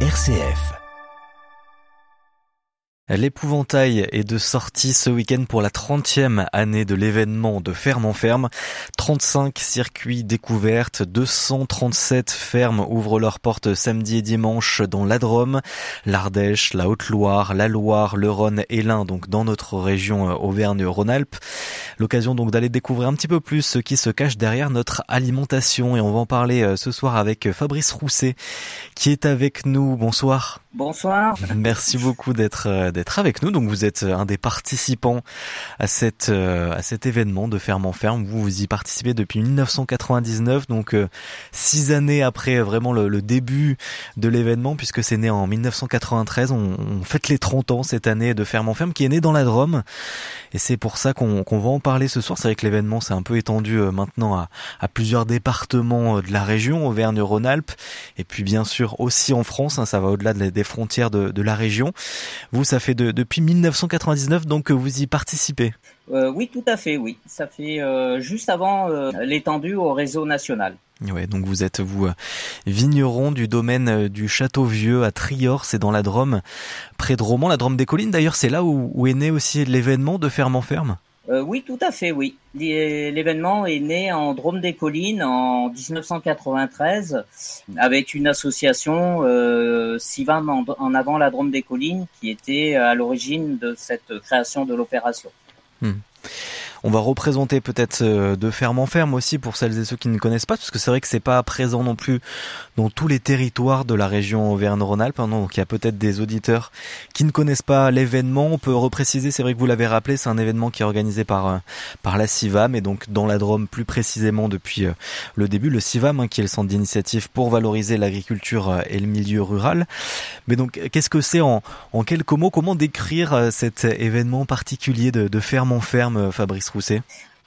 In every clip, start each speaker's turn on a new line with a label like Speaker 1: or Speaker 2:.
Speaker 1: RCF.
Speaker 2: L'épouvantail est de sortie ce week-end pour la 30e année de l'événement de Ferme en Ferme. 35 circuits découvertes, 237 fermes ouvrent leurs portes samedi et dimanche dans la Drôme, l'Ardèche, la Haute-Loire, la Loire, le Rhône et l'Ain, donc dans notre région euh, Auvergne-Rhône-Alpes. L'occasion donc d'aller découvrir un petit peu plus ce qui se cache derrière notre alimentation et on va en parler euh, ce soir avec Fabrice Rousset qui est avec nous. Bonsoir.
Speaker 3: Bonsoir.
Speaker 2: Merci beaucoup d'être euh, d'être avec nous. Donc vous êtes euh, un des participants à cette euh, à cet événement de ferme en ferme. Vous vous y participez depuis 1999, donc six années après vraiment le, début de l'événement, puisque c'est né en 1993. On, fête les 30 ans cette année de ferme en ferme, qui est né dans la Drôme, et c'est pour ça qu'on va en parler ce soir. C'est vrai que l'événement s'est un peu étendu maintenant à, à, plusieurs départements de la région, Auvergne-Rhône-Alpes, et puis bien sûr aussi en France. Hein, ça va au-delà des frontières de, de, la région. Vous, ça fait de, depuis 1999 donc que vous y participez.
Speaker 3: Euh, oui, tout à fait, oui. Ça fait euh, juste avant euh, l'étendue au réseau national.
Speaker 2: Ouais, donc vous êtes vous vigneron du domaine du Château Vieux à Trior, c'est dans la Drôme, près de Romans, la Drôme des Collines. D'ailleurs, c'est là où, où, est né aussi l'événement de Ferme en Ferme.
Speaker 3: Euh, oui, tout à fait, oui. L'événement est né en Drôme des Collines en 1993 avec une association euh, Sivam en, avant la Drôme des Collines qui était à l'origine de cette création de l'opération.
Speaker 2: Hmm. On va représenter peut-être euh, de ferme en ferme aussi pour celles et ceux qui ne connaissent pas, parce que c'est vrai que c'est pas présent non plus dans tous les territoires de la région Auvergne-Rhône-Alpes. Hein, donc il y a peut-être des auditeurs qui ne connaissent pas l'événement. On peut repréciser, c'est vrai que vous l'avez rappelé, c'est un événement qui est organisé par euh, la CIVAM et donc dans la Drôme plus précisément depuis euh, le début, le CIVAM hein, qui est le centre d'initiative pour valoriser l'agriculture et le milieu rural. Mais donc qu'est-ce que c'est en, quelques mots? Comment décrire cet événement particulier de, de ferme en ferme, Fabrice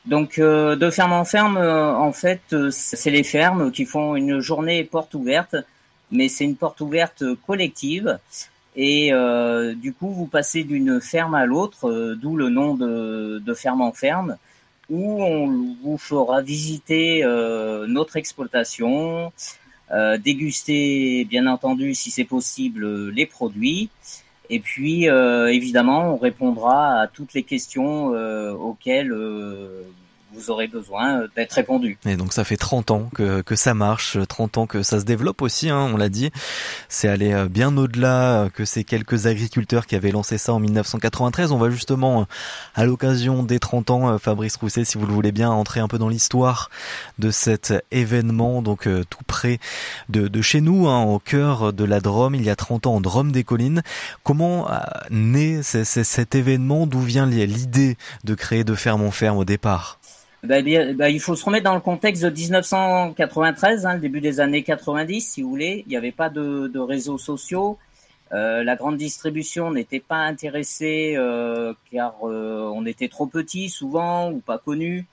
Speaker 3: donc euh, de ferme en ferme, euh, en fait, euh, c'est les fermes qui font une journée porte ouverte, mais c'est une porte ouverte collective. Et du coup, vous passez d'une ferme à l'autre, d'où le nom de, de, ferme en ferme, où on vous fera visiter notre exploitation, déguster, bien entendu, si c'est possible, les produits. Et puis, euh, évidemment, on répondra à toutes les questions euh, auxquelles euh, vous aurez besoin d'être répondu.
Speaker 2: Et donc ça fait 30 ans que, que ça marche, 30 ans que ça se développe aussi, hein, on l'a dit. C'est aller euh, bien au-delà que ces quelques agriculteurs qui avaient lancé ça en 1993. On va justement, à l'occasion des 30 ans, euh, Fabrice Rousset, si vous le voulez bien, entrer un peu dans l'histoire de cet événement, donc euh, tout près de, de chez nous, hein, au cœur de la Drôme, il y a 30 ans, en Drôme des Collines. Comment naît cet événement? D'où vient l'idée de créer de ferme en ferme au départ?
Speaker 3: Bah, bah, il faut se remettre dans le contexte de 1993, hein, le début des années 90, si vous voulez. Il n'y avait pas de, de réseaux sociaux. Euh, la grande distribution n'était pas intéressée euh, car euh, on était trop petit souvent ou pas connu.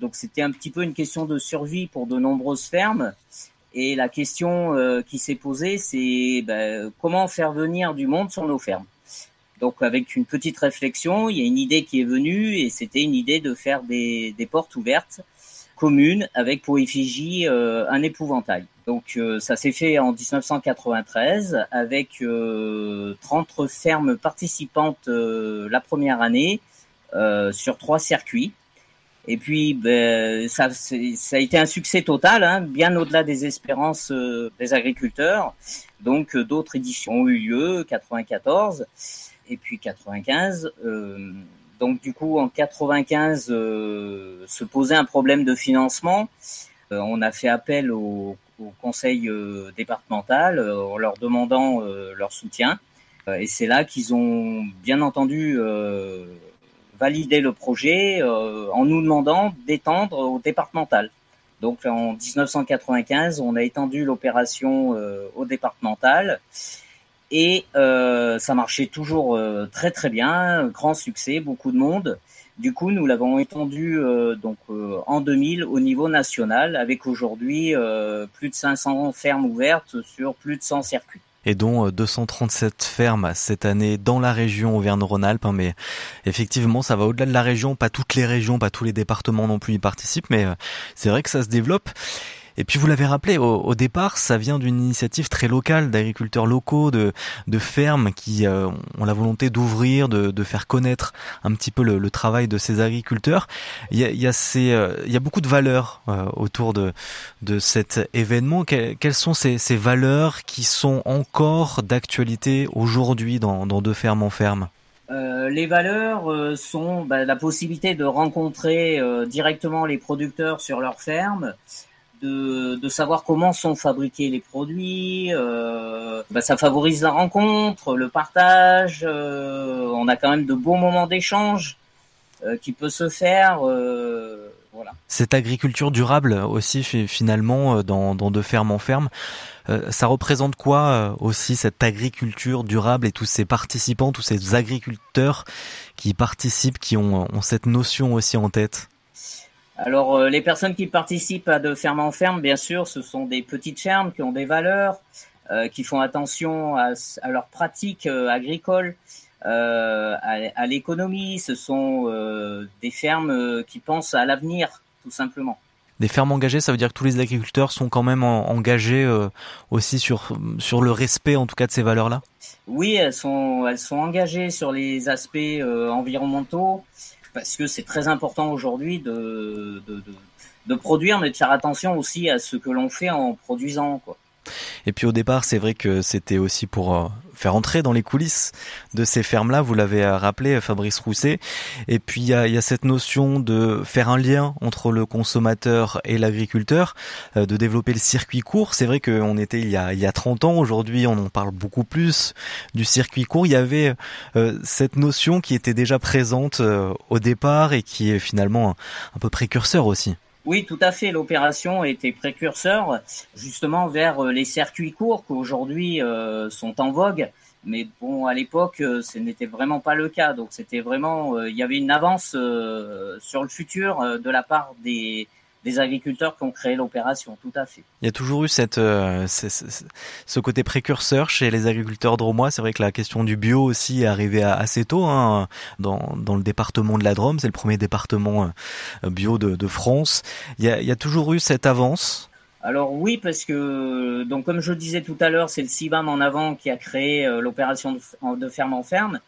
Speaker 3: Donc c'était un petit peu une question de survie pour de nombreuses fermes. Et la question euh, qui s'est posée, c'est bah, comment faire venir du monde sur nos fermes. Donc avec une petite réflexion, il y a une idée qui est venue et c'était une idée de faire des, des, portes ouvertes communes avec pour effigie euh, un épouvantail. Donc euh, ça s'est fait en 1993 avec euh, 30 fermes participantes euh, la première année euh, sur trois circuits. Et puis ben, ça, ça a été un succès total, hein, bien au-delà des espérances des agriculteurs. Donc d'autres éditions ont eu lieu, 94 et puis 95. Euh, donc du coup, en 95, euh, se posait un problème de financement. Euh, on a fait appel au, au conseil euh, départemental en leur demandant leur soutien. et c'est là qu'ils ont bien entendu validé le projet en nous demandant d'étendre au départemental. Donc en 1995, on a étendu l'opération au départemental et euh, ça marchait toujours euh, très très bien, grand succès, beaucoup de monde. Du coup, nous l'avons étendu euh, donc euh, en 2000 au niveau national, avec aujourd'hui euh, plus de 500 fermes ouvertes sur plus de 100 circuits
Speaker 2: et dont 237 fermes cette année dans la région Auvergne-Rhône-Alpes. Hein, mais effectivement, ça va au-delà de la région, pas toutes les régions, pas tous les départements non plus y participent, mais c'est vrai que ça se développe. Et puis vous l'avez rappelé, au, départ, ça vient d'une initiative très locale d'agriculteurs locaux, de, de fermes qui euh, ont la volonté d'ouvrir, de, de, faire connaître un petit peu le, le travail de ces agriculteurs. Il y a, il y a, ces, euh, il y a beaucoup de valeurs euh, autour de, de cet événement. quelles sont ces, ces valeurs qui sont encore d'actualité aujourd'hui dans, dans De Ferme en Ferme?
Speaker 3: Euh, les valeurs euh, sont bah, la possibilité de rencontrer euh, directement les producteurs sur leur ferme, de, de, savoir comment sont fabriqués les produits. Bah, ça favorise la rencontre, le partage. on a quand même de beaux moments d'échange qui peut se faire.
Speaker 2: voilà. Cette agriculture durable aussi finalement dans, dans de ferme en ferme. Euh, ça représente quoi euh, aussi cette agriculture durable et tous ces participants, tous ces agriculteurs qui participent, qui ont, cette notion aussi en tête?
Speaker 3: Alors, euh, les personnes qui participent à de ferme en ferme, bien sûr, ce sont des petites fermes qui ont des valeurs, qui font attention à, leurs pratiques agricoles, à l'économie. Ce sont des fermes qui pensent à l'avenir, tout simplement
Speaker 2: des fermes engagées, ça veut dire que tous les agriculteurs sont quand même engagés euh, aussi sur sur le respect, en tout cas, de ces valeurs-là?
Speaker 3: Oui, elles sont elles sont engagées sur les aspects euh, environnementaux parce que c'est très important aujourd'hui de, produire, mais de faire attention aussi à ce que l'on fait en produisant, quoi.
Speaker 2: Et puis au départ, c'est vrai que c'était aussi pour euh, faire entrer dans les coulisses de ces fermes-là. Vous l'avez euh, rappelé, Fabrice Rousset. Et puis il y a, cette notion de faire un lien entre le consommateur et l'agriculteur, euh, de développer le circuit court. C'est vrai qu'on était il y a, il y a 30 ans. Aujourd'hui, on en parle beaucoup plus du circuit court. Il y avait cette notion qui était déjà présente au départ et qui est finalement un peu précurseur aussi.
Speaker 3: Oui, tout à fait. L'opération était précurseur justement vers euh, les circuits courts qui aujourd'hui euh, sont en vogue. Mais bon, à l'époque, euh, ce n'était vraiment pas le cas. Donc, c'était vraiment, il y avait une avance sur le futur de la part des, des agriculteurs qui ont créé l'opération, tout à fait.
Speaker 2: Il y a toujours eu cette, euh, ce, côté précurseur chez les agriculteurs drômois. C'est vrai que la question du bio aussi est arrivée assez tôt hein, dans, dans le département de la Drôme. C'est le premier département euh, bio de, France. Il y a toujours eu cette avance
Speaker 3: alors oui, parce que donc comme je disais tout à l'heure, c'est le CIBAM en avant qui a créé euh, l'opération de, ferme en ferme.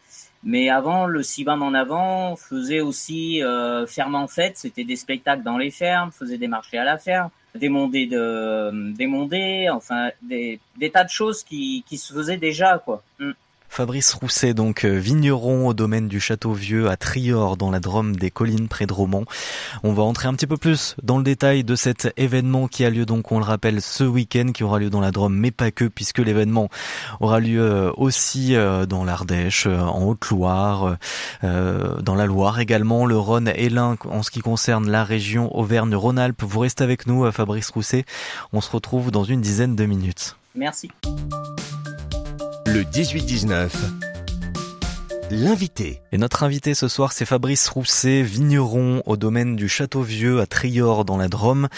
Speaker 3: Mais avant, le CIBAM en avant faisait aussi euh, ferme en fête, c'était des spectacles dans les fermes, faisait des marchés à la ferme, des mondés de des mondés, enfin des, des tas de choses qui, qui se faisaient déjà quoi. Mm.
Speaker 2: Fabrice Rousset, donc euh, vigneron au domaine du Château Vieux à Trior dans la Drôme des collines près de Romans. On va entrer un petit peu plus dans le détail de cet événement qui a lieu donc, on le rappelle, ce week-end qui aura lieu dans la Drôme, mais pas que puisque l'événement aura lieu euh, aussi euh, dans l'Ardèche, en Haute-Loire, dans la Loire également, le Rhône et l'Ain en ce qui concerne la région Auvergne-Rhône-Alpes. Vous restez avec nous, Fabrice Rousset. On se retrouve dans une dizaine de minutes.
Speaker 3: Merci.
Speaker 1: Le 18-19. L'invité.
Speaker 2: Et notre invité ce soir, c'est Fabrice Rousset, vigneron au domaine du Château Vieux à Trior dans la Drôme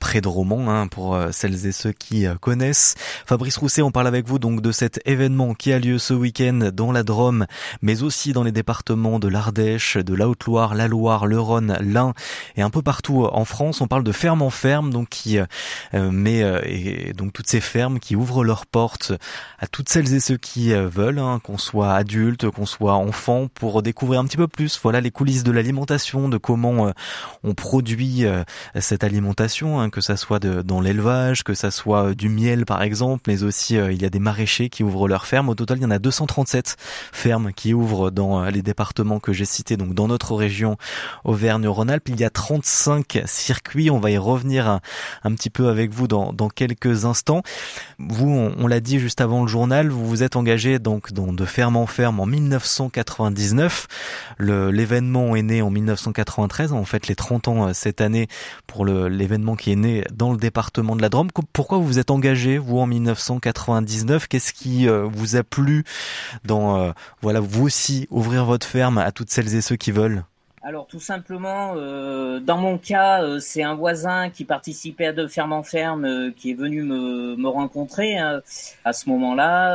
Speaker 2: près de Romans, hein, pour euh, celles et ceux qui euh, connaissent. Fabrice Rousset, on parle avec vous donc de cet événement qui a lieu ce week-end dans la Drôme, mais aussi dans les départements de l'Ardèche, de la Haute-Loire, la Loire, le Rhône, l'Ain et un peu partout en France. On parle de ferme en ferme, donc qui euh, met et donc toutes ces fermes qui ouvrent leurs portes à toutes celles et ceux qui veulent, hein, qu'on soit adulte, qu'on soit enfant, pour découvrir un petit peu plus, voilà les coulisses de l'alimentation, de comment on produit cette alimentation. Hein, que ça soit de, dans l'élevage, que ça soit euh, du miel par exemple, mais aussi euh, il y a des maraîchers qui ouvrent leurs fermes. Au total, il y en a 237 fermes qui ouvrent dans euh, les départements que j'ai cités, donc dans notre région Auvergne-Rhône-Alpes. Il y a 35 circuits. On va y revenir un, petit peu avec vous dans, quelques instants. Vous, on, l'a dit juste avant le journal, vous vous êtes engagé donc dans, de ferme en ferme en 1999. L'événement est né en 1993. En fait, les 30 ans cette année pour l'événement qui est né dans le département de la Drôme. Pourquoi vous vous êtes engagé, vous, en 1999 Qu'est-ce qui euh, vous a plu dans, euh, voilà, vous aussi, ouvrir votre ferme à toutes celles et ceux qui veulent?
Speaker 3: Alors tout simplement, euh, dans mon cas, c'est un voisin qui participait à de ferme en ferme qui est venu me, rencontrer hein, à ce moment-là.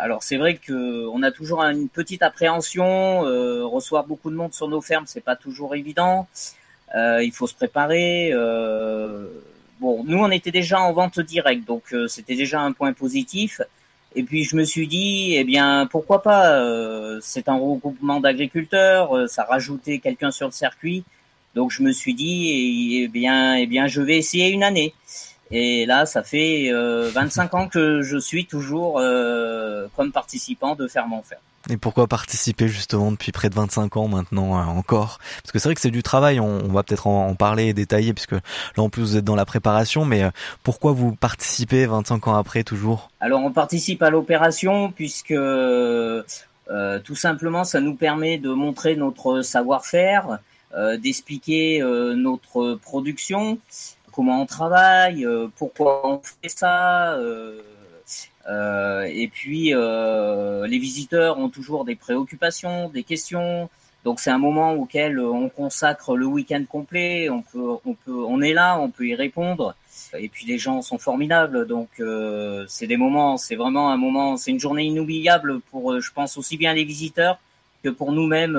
Speaker 3: alors c'est vrai que on a toujours une petite appréhension, recevoir beaucoup de monde sur nos fermes, c'est pas toujours évident. Euh, il faut se préparer. Euh, bon, nous on était déjà en vente directe, donc euh, c'était déjà un point positif. Et puis je me suis dit, eh bien pourquoi pas C'est un regroupement d'agriculteurs, ça rajoutait quelqu'un sur le circuit. Donc je me suis dit, eh, bien, eh bien je vais essayer une année. Et là, ça fait 25 ans que je suis toujours comme participant de Ferment Fer.
Speaker 2: Et pourquoi participer justement depuis près de 25 ans maintenant euh, encore? Parce que c'est vrai que c'est du travail, on, va peut-être en, parler et détailler, puisque là en plus vous êtes dans la préparation, mais euh, pourquoi vous participez 25 ans après toujours?
Speaker 3: Alors on participe à l'opération puisque euh, tout simplement ça nous permet de montrer notre savoir-faire, d'expliquer notre production, comment on travaille, pourquoi on fait ça. Euh, et puis, euh, les visiteurs ont toujours des préoccupations, des questions. Donc c'est un moment auquel on consacre le week-end complet. On peut, on peut, on est là, on peut y répondre. Et puis les gens sont formidables. Donc euh, c'est des moments, c'est vraiment un moment, c'est une journée inoubliable pour, je pense aussi bien les visiteurs que pour nous-mêmes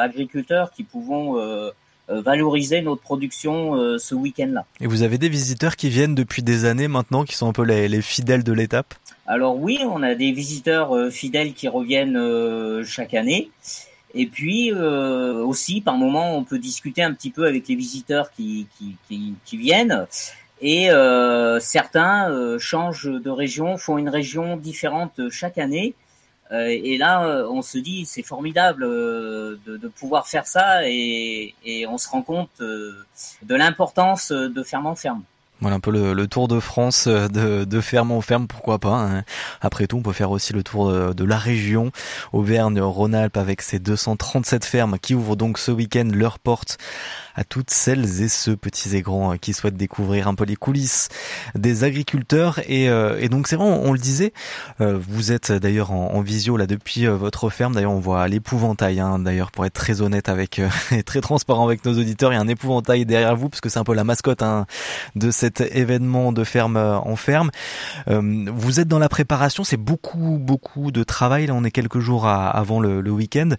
Speaker 3: agriculteurs qui pouvons euh, valoriser notre production euh, ce week-end-là.
Speaker 2: Et vous avez des visiteurs qui viennent depuis des années maintenant, qui sont un peu les, fidèles de l'étape?
Speaker 3: Alors oui, on a des visiteurs euh, fidèles qui reviennent chaque année. Et puis aussi, par moment, on peut discuter un petit peu avec les visiteurs qui, qui, qui, qui viennent. Et certains changent de région, font une région différente chaque année. Euh, et là, euh, on se dit, c'est formidable euh, de, pouvoir faire ça et, on se rend compte de l'importance de ferme en ferme.
Speaker 2: Voilà un peu le, tour de France de, de, ferme en ferme, pourquoi pas. Hein. Après tout, on peut faire aussi le tour de, la région Auvergne-Rhône-Alpes avec ses 237 fermes qui ouvrent donc ce week-end leurs portes à toutes celles et ceux petits et grands euh, qui souhaitent découvrir un peu les coulisses des agriculteurs. Et, euh, et donc c'est vrai, on, le disait, euh, vous êtes d'ailleurs en, visio là depuis votre ferme. D'ailleurs, on voit l'épouvantail. Hein, d'ailleurs, pour être très honnête avec et très transparent avec nos auditeurs, il y a un épouvantail derrière vous parce que c'est un peu la mascotte hein, de cet événement de ferme en ferme. vous êtes dans la préparation, c'est beaucoup beaucoup de travail. Là, on est quelques jours avant le, le week-end.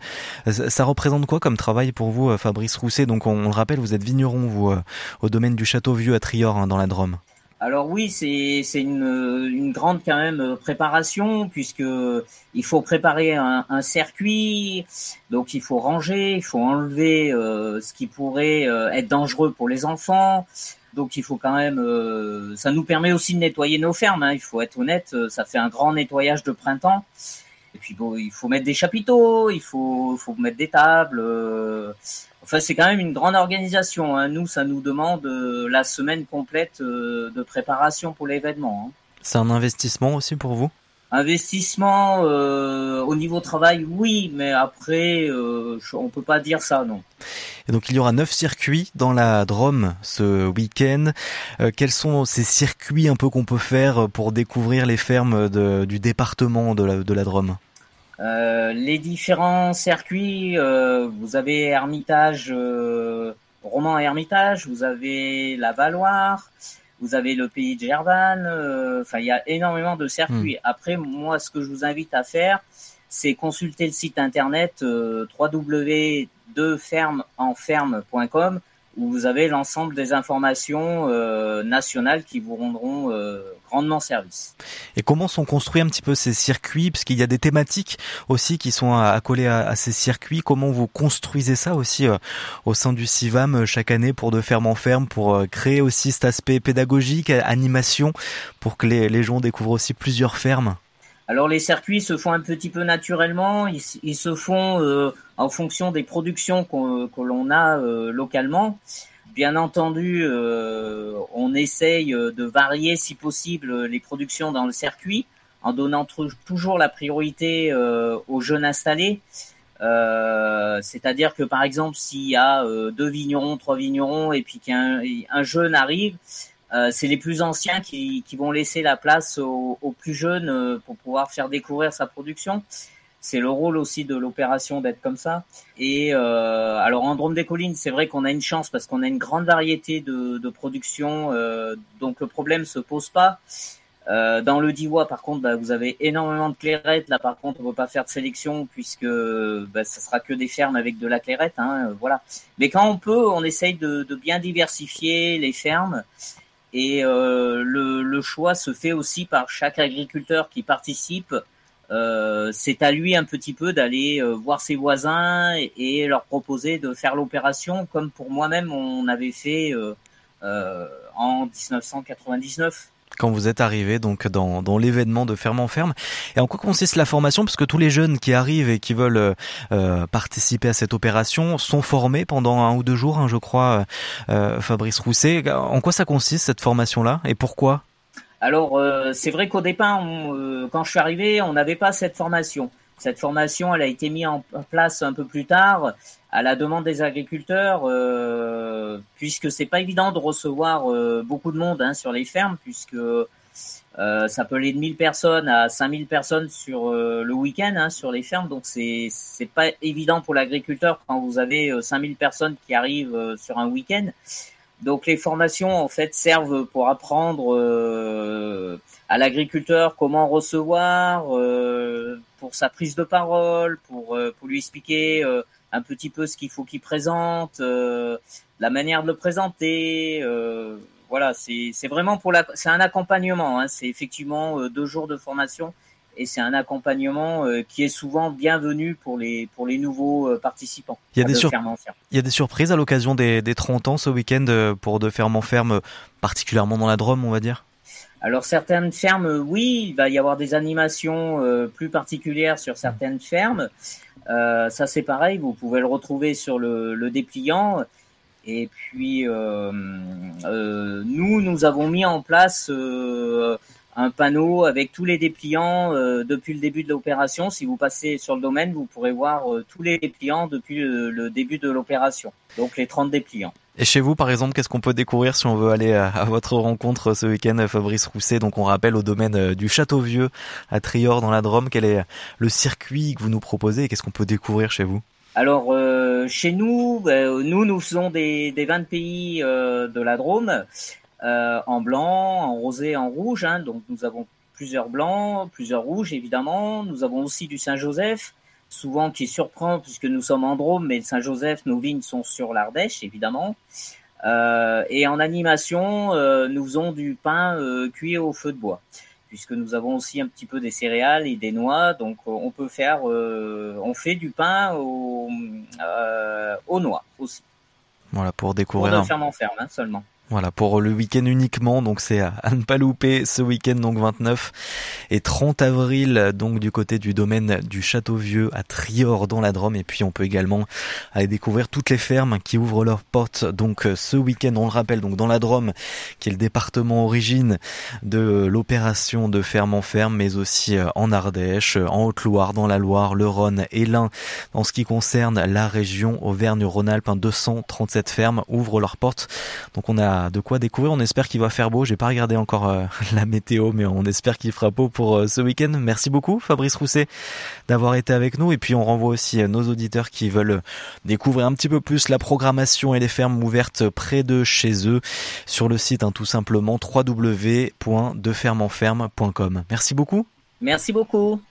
Speaker 2: Ça, représente quoi comme travail pour vous, Fabrice Rousset? Donc on, on le vous êtes vigneron, vous, euh, au domaine du Château Vieux à Trior, hein, dans la Drôme.
Speaker 3: Alors oui, c'est c'est une, grande quand même euh, préparation puisque il faut préparer un, circuit, donc il faut ranger, il faut enlever euh, ce qui pourrait être dangereux pour les enfants. Donc il faut quand même, ça nous permet aussi de nettoyer nos fermes. Hein, il faut être honnête, ça fait un grand nettoyage de printemps. Et puis bon, il faut mettre des chapiteaux, il faut, faut mettre des tables. Euh, enfin, c'est quand même une grande organisation. Hein. Nous, ça nous demande euh, la semaine complète euh, de préparation pour l'événement. Hein.
Speaker 2: C'est un investissement aussi pour vous?
Speaker 3: Investissement au niveau travail, oui, mais après, on peut pas dire ça, non.
Speaker 2: Et donc il y aura neuf circuits dans la Drôme ce week-end. quels sont ces circuits un peu qu'on peut faire pour découvrir les fermes du département de la, de la Drôme?
Speaker 3: Euh, les différents circuits, euh, vous avez Hermitage, euh, Roman Hermitage, vous avez la Valoire, vous avez le pays de Gervanne, enfin il y a énormément de circuits. Hmm. Après, moi, ce que je vous invite à faire, c'est consulter le site internet www.2fermenferme.com où vous avez l'ensemble des informations euh, nationales qui vous rendront euh, grandement service.
Speaker 2: Et comment sont construits un petit peu ces circuits? Parce qu'il y a des thématiques aussi qui sont accolées à, à, ces circuits. Comment vous construisez ça aussi euh, au sein du CIVAM chaque année pour de ferme en ferme, pour créer aussi cet aspect pédagogique, animation, pour que les, les gens découvrent aussi plusieurs fermes?
Speaker 3: Alors les circuits se font un petit peu naturellement, ils, ils se font euh, en fonction des productions que l'on a euh, localement. Bien entendu, euh, on essaye de varier si possible les productions dans le circuit en donnant toujours la priorité aux jeunes installés. C'est-à-dire que par exemple, s'il y a deux vignerons, trois vignerons, et puis qu'un un jeune arrive, euh, c'est les plus anciens qui, vont laisser la place aux, plus jeunes euh, pour pouvoir faire découvrir sa production. C'est le rôle aussi de l'opération d'être comme ça. Et euh, alors en Drôme des Collines, c'est vrai qu'on a une chance parce qu'on a une grande variété de, de production, donc le problème se pose pas. dans le Divois, par contre, bah, vous avez énormément de clairettes. Là, par contre, on ne peut pas faire de sélection puisque bah, ça sera que des fermes avec de la clairette. Hein, voilà. Mais quand on peut, on essaye de, de bien diversifier les fermes Et le, le, choix se fait aussi par chaque agriculteur qui participe. C'est à lui un petit peu d'aller voir ses voisins et, leur proposer de faire l'opération, comme pour moi-même on avait fait en 1999
Speaker 2: quand vous êtes arrivé donc dans, l'événement de Ferme en Ferme. Et en quoi consiste la formation? Parce que tous les jeunes qui arrivent et qui veulent euh, euh, participer à cette opération sont formés pendant un ou deux jours, hein, je crois, euh, Fabrice Rousset. En quoi ça consiste cette formation-là? Et pourquoi?
Speaker 3: Alors c'est vrai qu'au départ, quand je suis arrivé, on n'avait pas cette formation. Cette formation, elle a été mise en place un peu plus tard à la demande des agriculteurs, euh, puisque c'est pas évident de recevoir euh, beaucoup de monde hein, sur les fermes, puisque euh, ça peut aller de 1000 personnes à 5000 personnes sur euh, le week-end hein, sur les fermes, donc c'est c'est pas évident pour l'agriculteur quand vous avez 5000 personnes qui arrivent sur un week-end. Donc les formations en fait servent pour apprendre à l'agriculteur comment recevoir, pour sa prise de parole, pour pour lui expliquer un petit peu ce qu'il faut qu'il présente, euh, la manière de le présenter. Euh, voilà, c'est vraiment pour la, c'est un accompagnement. Hein, c'est effectivement euh, deux jours de formation et c'est un accompagnement qui est souvent bienvenu pour les pour les nouveaux participants.
Speaker 2: Il y a des il y a des surprises à l'occasion des, des 30 ans ce week-end pour de ferme en ferme, particulièrement dans la Drôme, on va dire?
Speaker 3: Alors certaines fermes, oui, il va y avoir des animations plus particulières sur certaines fermes. Euh, ça c'est pareil, vous pouvez le retrouver sur le, le dépliant. Et puis euh, euh, nous, nous avons mis en place euh, un panneau avec tous les dépliants euh, depuis le début de l'opération. Si vous passez sur le domaine, vous pourrez voir tous les dépliants depuis le début de l'opération. Donc les 30 dépliants.
Speaker 2: Et chez vous, par exemple, qu'est-ce qu'on peut découvrir si on veut aller à, votre rencontre ce week-end, Fabrice Rousset? Donc, on rappelle au domaine euh, du Château Vieux à Trior dans la Drôme, quel est le circuit que vous nous proposez et qu'est-ce qu'on peut découvrir chez vous?
Speaker 3: Alors euh, chez nous, ben, nous nous faisons des, des 20 pays euh, de la Drôme en blanc, en rosé, en rouge. Hein, donc nous avons plusieurs blancs, plusieurs rouges évidemment. Nous avons aussi du Saint-Joseph, souvent qui surprend puisque nous sommes en Drôme, mais Saint-Joseph, nos vignes sont sur l'Ardèche, évidemment. Euh, et en animation, euh, nous faisons du pain euh, cuit au feu de bois, puisque nous avons aussi un petit peu des céréales et des noix, donc on peut faire, on fait du pain aux noix aussi.
Speaker 2: Voilà pour découvrir. Pour
Speaker 3: de ferme en ferme hein, seulement.
Speaker 2: Voilà, pour le week-end uniquement, donc c'est à ne pas louper ce week-end, donc 29 et 30 avril, donc du côté du domaine du Château Vieux à Trior dans la Drôme. Et puis on peut également aller découvrir toutes les fermes qui ouvrent leurs portes, donc ce week-end, on le rappelle, donc dans la Drôme, qui est le département origine de l'opération de ferme en ferme, mais aussi euh, en Ardèche, en Haute-Loire, dans la Loire, le Rhône et l'Ain. En ce qui concerne la région Auvergne-Rhône-Alpes, 237 fermes ouvrent leurs portes. Donc on a de quoi découvrir. On espère qu'il va faire beau. J'ai pas regardé encore euh, la météo, mais on espère qu'il fera beau pour euh, ce week-end. Merci beaucoup, Fabrice Rousset, d'avoir été avec nous. Et puis on renvoie aussi euh, nos auditeurs qui veulent découvrir un petit peu plus la programmation et les fermes ouvertes près de chez eux sur le site, hein, tout simplement www.defermenferme.com. Merci beaucoup.
Speaker 3: Merci beaucoup.